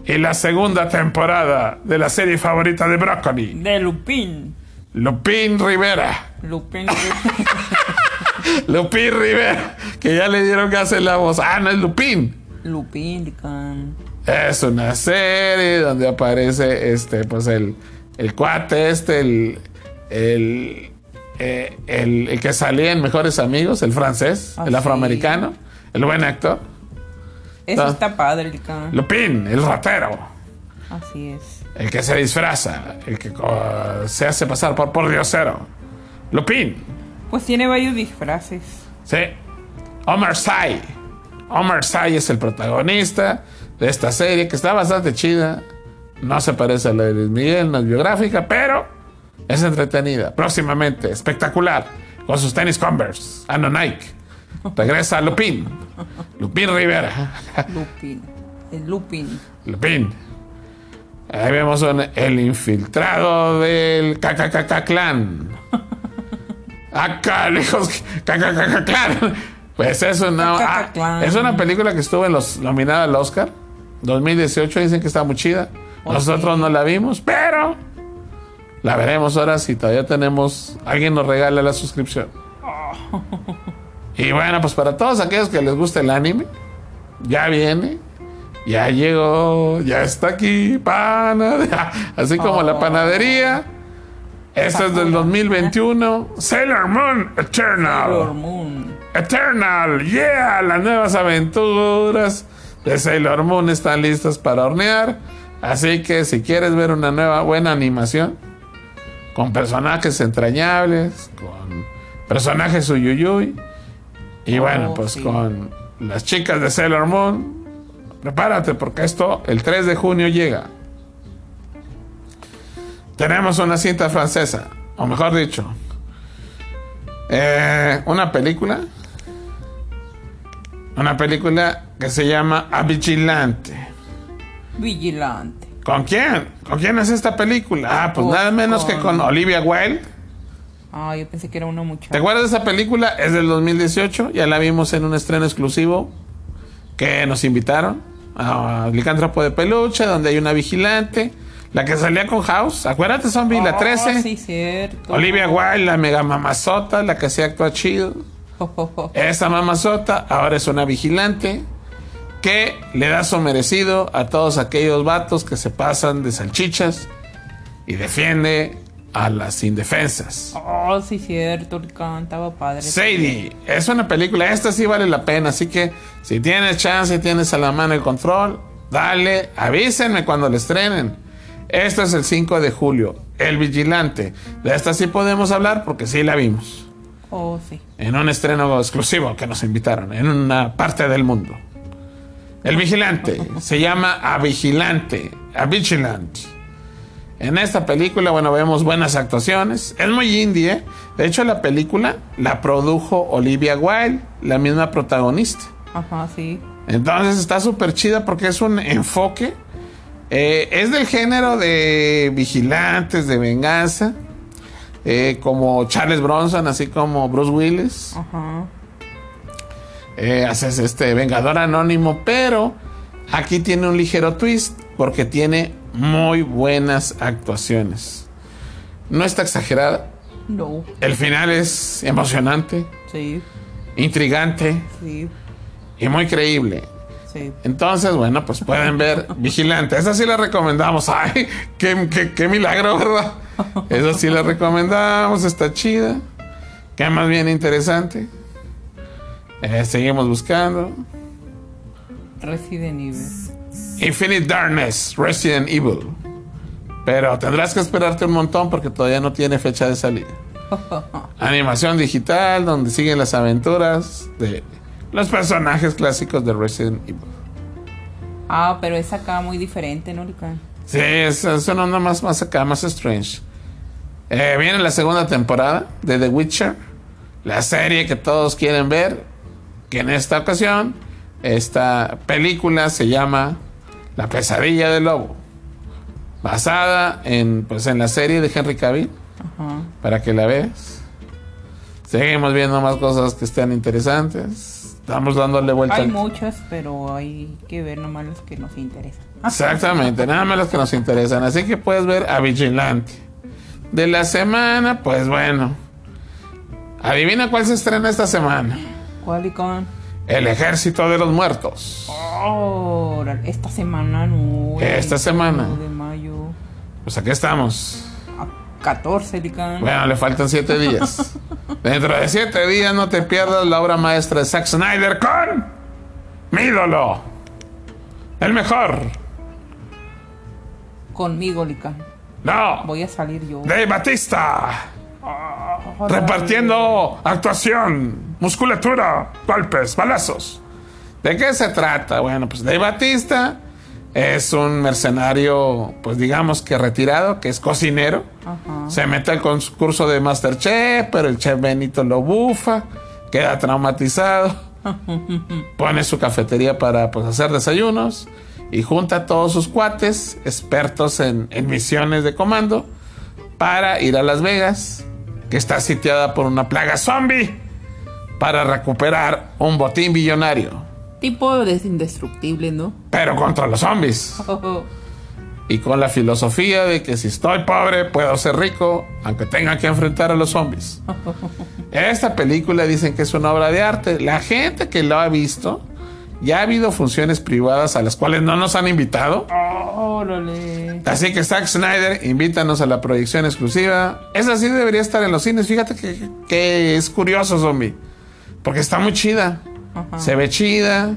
Y la segunda temporada de la serie favorita de Broccoli. De Lupin. Lupín Rivera. Lupin. Lupín Rivera. Que ya le dieron gas en la voz. Ah, no es Lupín. Lupin, Lican. Es una serie donde aparece este, pues el, el cuate este, el, el, eh, el, el que salía en Mejores Amigos, el francés, Ah, el sí. afroamericano, el buen actor. Eso está padre, Lican. Lupín, el ratero. Así es. El que se disfraza, el que co- se hace pasar por por diosero. Lupín. Pues tiene varios disfraces. Sí. Omar Sy. Omar Sy es el protagonista de esta serie que está bastante chida. No se parece a la de Luis Miguel, no es biográfica, pero es entretenida. Próximamente, espectacular, con sus tenis Converse, ah, no Nike. Regresa Lupin, Lupin Rivera. Lupin. El Lupin. Lupin. Ahí vemos un- el infiltrado del KKKK Clan. Acá, lejos, KKKK Clan. Pues es una, ah, es una película que estuvo en los nominada al Oscar 2018. Dicen que está muy chida. Ok. Nosotros no la vimos, pero la veremos ahora si todavía tenemos. Alguien nos regala la suscripción. Y bueno, pues para todos aquellos que les gusta el anime, ya viene. Ya llegó, ya está aquí, pana. Así como la Oh. panadería. Esto es del Sakura. 2021. Sailor Moon Eternal. Sailor Moon. Eternal, yeah, las nuevas aventuras de Sailor Moon están listas para hornear. Así que si quieres ver una nueva buena animación con personajes entrañables, con personajes uyuyuy y Oh, bueno, pues sí. con las chicas de Sailor Moon, prepárate porque esto el 3 de junio llega. Tenemos una cinta francesa, o mejor dicho, eh, una película. Una película que se llama A Vigilante. Vigilante. ¿Con quién? ¿Con quién es esta película? Ah, pues nada menos que con- con Olivia Wilde. Ah, yo pensé que era una ¿Te muchacha. acuerdas de esa película? Es del 2018. Ya la vimos en un estreno exclusivo que nos invitaron a Licántropo de Peluche, donde hay una vigilante. La que salía con House. Acuérdate, Zombie, la Ah, 13. sí, cierto. Olivia Wilde, la mega mamazota, la que se actúa chido. Esta mamazota ahora es una vigilante que le da su merecido a todos aquellos vatos que se pasan de salchichas y defiende a las indefensas. Oh, sí, cierto. El cantaba padre. Sadie, es una película, esta sí vale la pena, así que si tienes chance, tienes a la mano el control, dale, avísenme cuando la estrenen. Esto es el 5 de julio, El Vigilante. De esta sí podemos hablar porque sí la vimos. Oh, sí. en un estreno exclusivo que nos invitaron en una parte del mundo. El vigilante se llama A Vigilante, A Vigilant. En esta película, bueno, vemos buenas actuaciones. Es muy indie, ¿eh? De hecho, la película la produjo Olivia Wilde, la misma protagonista. Ajá, sí. Entonces está súper chida porque es un enfoque. eh, es del género de vigilantes, de venganza. eh, como Charles Bronson, así como Bruce Willis. Ajá. Eh, haces este Vengador Anónimo, pero aquí tiene un ligero twist porque tiene muy buenas actuaciones. No está exagerada. No. El final es emocionante, Sí, intrigante sí, y muy creíble. sí. Entonces, bueno, pues pueden ver Vigilante. Esa sí la recomendamos. Ay, qué, qué- qué milagro, ¿verdad? Esa sí la recomendamos. Está chida. Que más bien interesante. Eh, seguimos buscando. Resident Evil. Infinite Darkness, Resident Evil. Pero tendrás que esperarte un montón porque todavía no tiene fecha de salida. Animación digital donde siguen las aventuras de los personajes clásicos de Resident Evil. Ah, pero es acá muy diferente, ¿no, Lican? Sí, es, es una onda más, más acá, más strange. Eh, viene la segunda temporada de The Witcher, la serie que todos quieren ver, que en esta ocasión, esta película se llama La pesadilla del lobo, basada en, pues, en la serie de Henry Cavill, Ajá. para que la veas. Seguimos viendo más cosas que están interesantes. Estamos dándole vuelta. Hay al- muchas, pero hay que ver nomás las que nos interesan. Exactamente, nada más los que nos interesan. Así que puedes ver a Vigilante. De la semana, pues bueno. Adivina cuál se estrena esta semana. ¿Cuál, Lican? El Ejército de los Muertos. Oh, esta semana no. Esta semana. 21 de mayo. Pues aquí estamos. A 14, Lican. Bueno, le faltan siete días. Dentro de siete días no te pierdas la obra maestra de Zack Snyder con mi ídolo. El mejor. Conmigo, Lican. No. Voy a salir yo. Dave Batista. Repartiendo actuación, musculatura, golpes, balazos. ¿De qué se trata? Bueno, pues Dave Batista es un mercenario, pues digamos que retirado, que es cocinero. Ajá. Se mete al concurso de Masterchef, pero el chef Benito lo bufa, queda traumatizado. Pone su cafetería para pues, hacer desayunos y junta a todos sus cuates, expertos en, en misiones de comando, para ir a Las Vegas, que está sitiada por una plaga zombie, para recuperar un botín billonario, Tipo de indestructible, ¿no? pero contra los zombies. Y con la filosofía de que si estoy pobre puedo ser rico, aunque tenga que enfrentar a los zombies. Esta película dicen que es una obra de arte. La gente que lo ha visto, ya ha habido funciones privadas a las cuales no nos han invitado. Órale. Así que Zack Snyder, invítanos a la proyección exclusiva. Esa sí debería estar en los cines. Fíjate que, que es curioso, zombie. Porque está muy chida. Ajá. Se ve chida.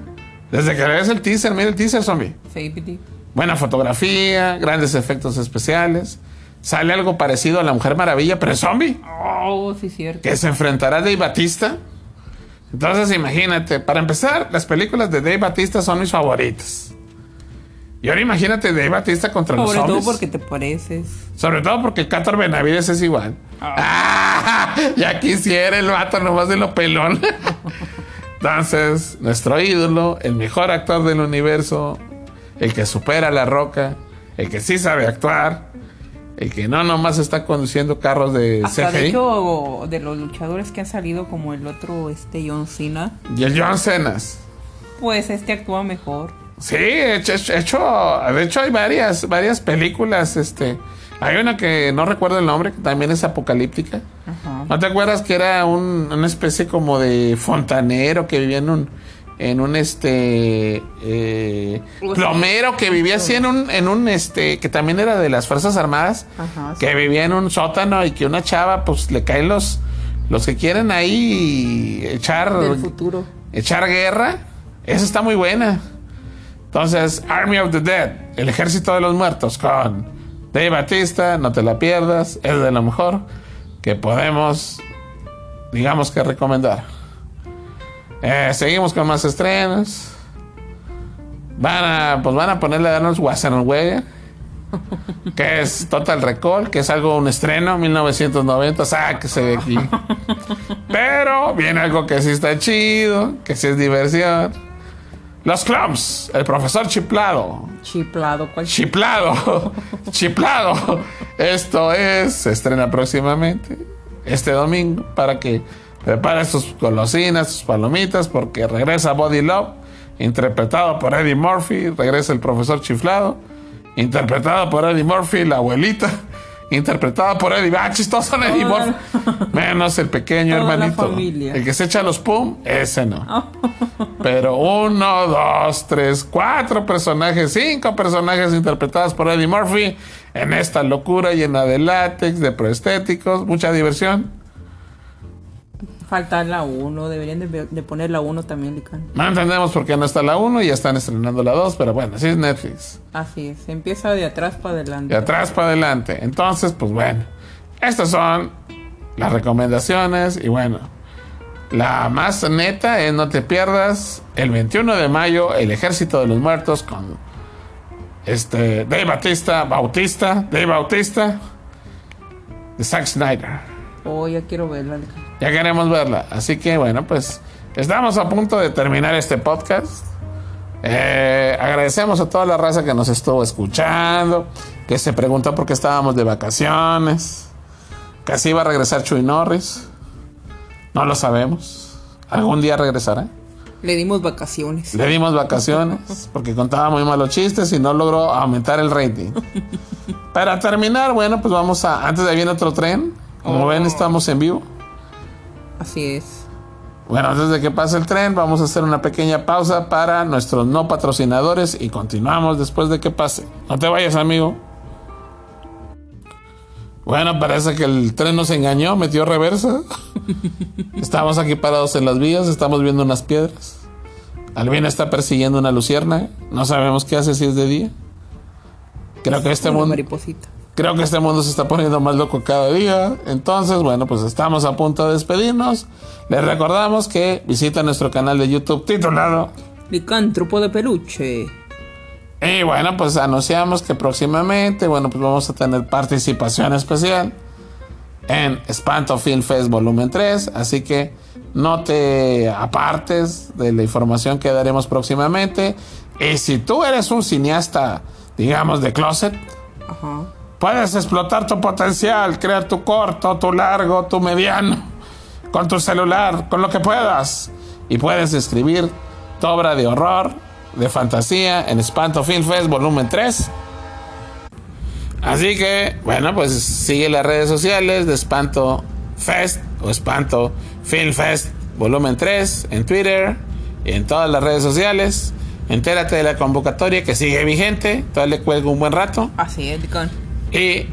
Desde que ves el teaser, mira el teaser, zombie. Safety. Buena fotografía, grandes efectos especiales. Sale algo parecido a la Mujer Maravilla, pero es zombie. Oh, sí, cierto. Que se enfrentará a Dave Batista. Entonces, imagínate, para empezar, las películas de Dave Batista son mis favoritas. Y ahora imagínate Dave Batista contra Sobre los todo zombies. porque te pareces. Sobre todo porque el Cátor Benavides es igual. Ah, ya quisiera el vato nomás de lo pelón. Entonces, nuestro ídolo, el mejor actor del universo, el que supera la roca, el que sí sabe actuar, el que no nomás está conduciendo carros de Hasta de CGI. hecho, de los luchadores que han salido, como el otro, este John Cena, Y el John Cenas. pues este actúa mejor. Sí, de hecho- de hecho hay varias, varias películas, este. Hay una que no recuerdo el nombre, que también es apocalíptica. Ajá. ¿No te acuerdas que era un- una especie como de fontanero que vivía en un, en un este eh, Pues, plomero que vivía así en un, en un este, que también era de las Fuerzas Armadas, Ajá. que vivía en un sótano y que una chava, pues le caen los, los que quieren ahí echar, Del futuro. echar guerra. Esa está muy buena. Entonces, Army of the Dead, el ejército de los muertos, con Dave Batista, no te la pierdas, es de lo mejor que podemos, digamos que recomendar. Eh, seguimos con más estrenos. Van a, pues van a ponerle a Arnold Schwarzenegger, que es Total Recall, que es algo, un estreno, 1990, sáquese de aquí. Pero viene algo que sí está chido, que sí es diversión. Los Clumps, el profesor Chiplado. Chiplado, cual Chiplado, chiplado. Esto es, se estrena próximamente, este domingo, para que prepares tus golosinas, tus palomitas, porque regresa Body Love, interpretado por Eddie Murphy, regresa el profesor Chiflado, interpretado por Eddie Murphy, la abuelita, interpretada por Eddie, ah, chistoso Eddie Murphy, menos el pequeño Toda hermanito, el que se echa los pum, ese no. Pero uno, dos, tres, cuatro personajes, cinco personajes interpretados por Eddie Murphy en esta locura llena de látex, de proestéticos, mucha diversión. Falta la 1, deberían de, de poner la 1 también, Lican. No entendemos por qué no está la 1 y ya están estrenando la 2, pero bueno, así es Netflix. Así es, empieza de atrás para De adelante. atrás para adelante. Entonces, pues bueno, estas son las recomendaciones y bueno, la más neta es no te pierdas el 21 de mayo el Ejército de los Muertos con este Dave Bautista, Bautista, Dave Bautista de Zack Snyder. Oh, ya quiero verla. Ya queremos verla. Así que bueno, pues estamos a punto de terminar este podcast. Eh, agradecemos a toda la raza que nos estuvo escuchando, que se preguntó por qué estábamos de vacaciones, que así iba a regresar Chuy Norris. No lo sabemos. Algún día regresará. Le dimos vacaciones. Le dimos vacaciones porque contaba muy malos chistes y no logró aumentar el rating. Para terminar, bueno, pues vamos a. Antes de viene otro tren. Como Oh. ven, estamos en vivo. Así es. Bueno, antes de que pase el tren, vamos a hacer una pequeña pausa para nuestros no patrocinadores y continuamos después de que pase. No te vayas, amigo. Bueno, parece que el tren nos engañó, metió reversa. Estamos aquí parados en las vías, estamos viendo unas piedras. Alvin está persiguiendo una lucierna. No sabemos qué hace si es de día. Creo que este Una mundo. mariposita. Creo que este mundo se está poniendo más loco cada día. Entonces, bueno, pues estamos a punto de despedirnos. Les recordamos que visiten nuestro canal de YouTube titulado Licántropo de peluche. Y bueno, pues anunciamos que próximamente, bueno, pues vamos a tener participación especial en Espanto Film Fest Volumen 3. Así que no te apartes de la información que daremos próximamente. Y si tú eres un cineasta, digamos, de closet, Ajá. Puedes explotar tu potencial, crear tu corto, tu largo, tu mediano, con tu celular, con lo que puedas. Y puedes escribir tu obra de horror, de fantasía, en Espanto Film Fest Volumen 3. Así que, bueno, pues sigue las redes sociales de Espanto Fest o Espanto Film Fest Volumen 3 en Twitter y en todas las redes sociales. Entérate de la convocatoria que sigue vigente. Todavía le cuelgo un buen rato. Así es, Licán. Y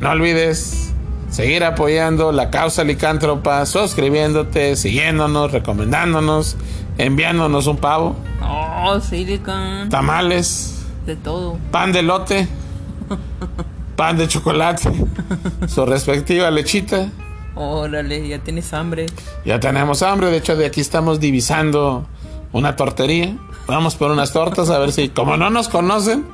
no olvides seguir apoyando la causa licántropa, suscribiéndote, siguiéndonos, recomendándonos, enviándonos un pavo, Oh, sí, Licán. tamales, De todo. pan de lote, pan de chocolate, su respectiva lechita. Órale, ya tienes hambre. Ya tenemos hambre, de hecho de aquí estamos divisando una tortería. Vamos por unas tortas a ver si, como no nos conocen,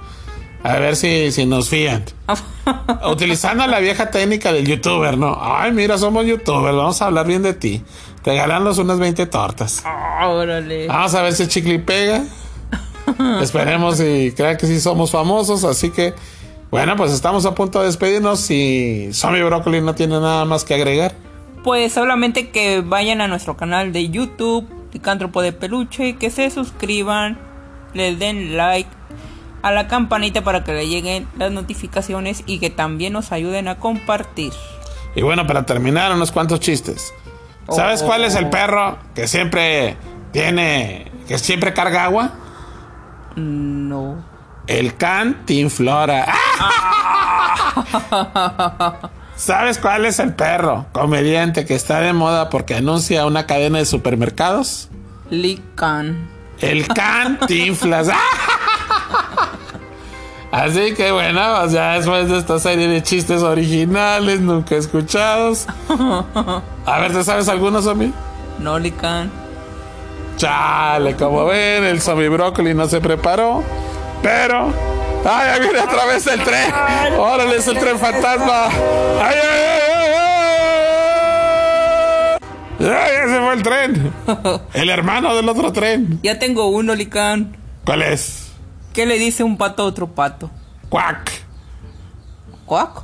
a ver si, si nos fían. Utilizando la vieja técnica del youtuber, ¿no? Ay, mira, somos youtubers, vamos a hablar bien de ti. Regalarnos unas 20 tortas. Órale. Vamos a ver si el chicle pega. Esperemos y crean que sí somos famosos, así que bueno, pues estamos a punto de despedirnos y Zombie Broccoli no tiene nada más que agregar. Pues solamente que vayan a nuestro canal de YouTube, Licántropo de Peluche, que se suscriban, les den like a la campanita para que le lleguen las notificaciones y que también nos ayuden a compartir. Y bueno, para terminar, unos cuantos chistes. ¿Sabes Oh. cuál es el perro que siempre tiene, que siempre carga agua? No. El cantinflora. ¿Sabes cuál es el perro comediante que está de moda porque anuncia una cadena de supermercados? Lican. El cantinflas. Así que bueno, pues ya después de esta serie de chistes originales, nunca escuchados. A ver, ¿te sabes alguno, zombie? No, Lican. Chale, como ven, el zombie brócoli no se preparó. Pero. ¡Ay, ahí viene otra vez el tren! ¡Órale, es el tren fantasma! ¡Ay, ay, ay, ay! ¡Ay, ese fue el tren! El hermano del otro tren. Ya tengo uno, Lican. ¿Cuál es? ¿Qué le dice un pato a otro pato? ¡Cuac! ¿Cuac?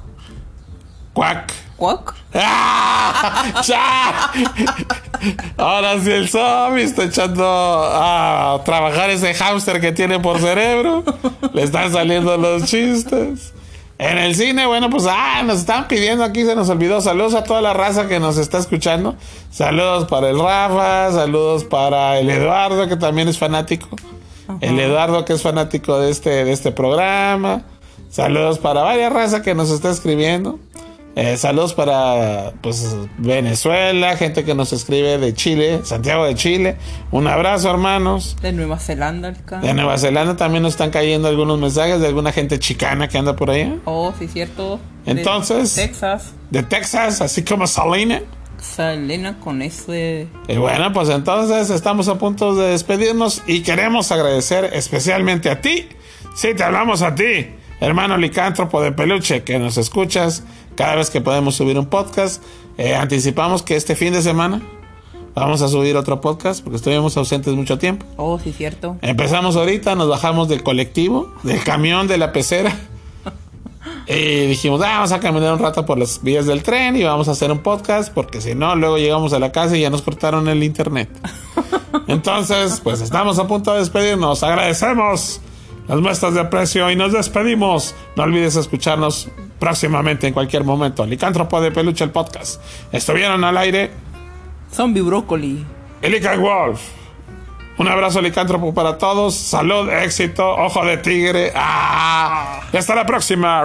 ¡Cuac! ¿Cuac? ¡Ah! ¡Ya! Ahora sí el zombie está echando a trabajar ese hámster que tiene por cerebro. Le están saliendo los chistes. En el cine, bueno, pues ah, nos están pidiendo aquí, se nos olvidó. Saludos a toda la raza que nos está escuchando. Saludos para el Rafa, saludos para el Eduardo, que también es fanático. El Eduardo, que es fanático de este, de este programa. Saludos para varias razas que nos está escribiendo. Eh, saludos para pues Venezuela, gente que nos escribe de Chile, Santiago de Chile. Un abrazo, hermanos. De Nueva Zelanda. De Nueva Zelanda también nos están cayendo algunos mensajes de alguna gente chicana que anda por allá. Oh, sí, cierto. De Entonces- Texas. De Texas, así como Salina. Selena con ese. Y bueno, pues entonces estamos a punto de despedirnos y queremos agradecer especialmente a ti. Sí, te hablamos a ti, hermano licántropo de peluche, que nos escuchas cada vez que podemos subir un podcast. Eh, anticipamos que este fin de semana vamos a subir otro podcast porque estuvimos ausentes mucho tiempo. Oh, sí, cierto. Empezamos ahorita, nos bajamos del colectivo, del camión, de la pecera. Y dijimos, "Ah, vamos a caminar un rato por las vías del tren y vamos a hacer un podcast porque si no, luego llegamos a la casa y ya nos cortaron el internet. Entonces, pues estamos a punto de despedirnos. Agradecemos las muestras de aprecio y nos despedimos. No olvides escucharnos próximamente en cualquier momento. Licántropo de Peluche, el podcast. Estuvieron al aire Zombie Brócoli. Elica Wolf. Un abrazo licántropo para todos. Salud, éxito, ojo de tigre. ¡Ah! Y hasta la próxima.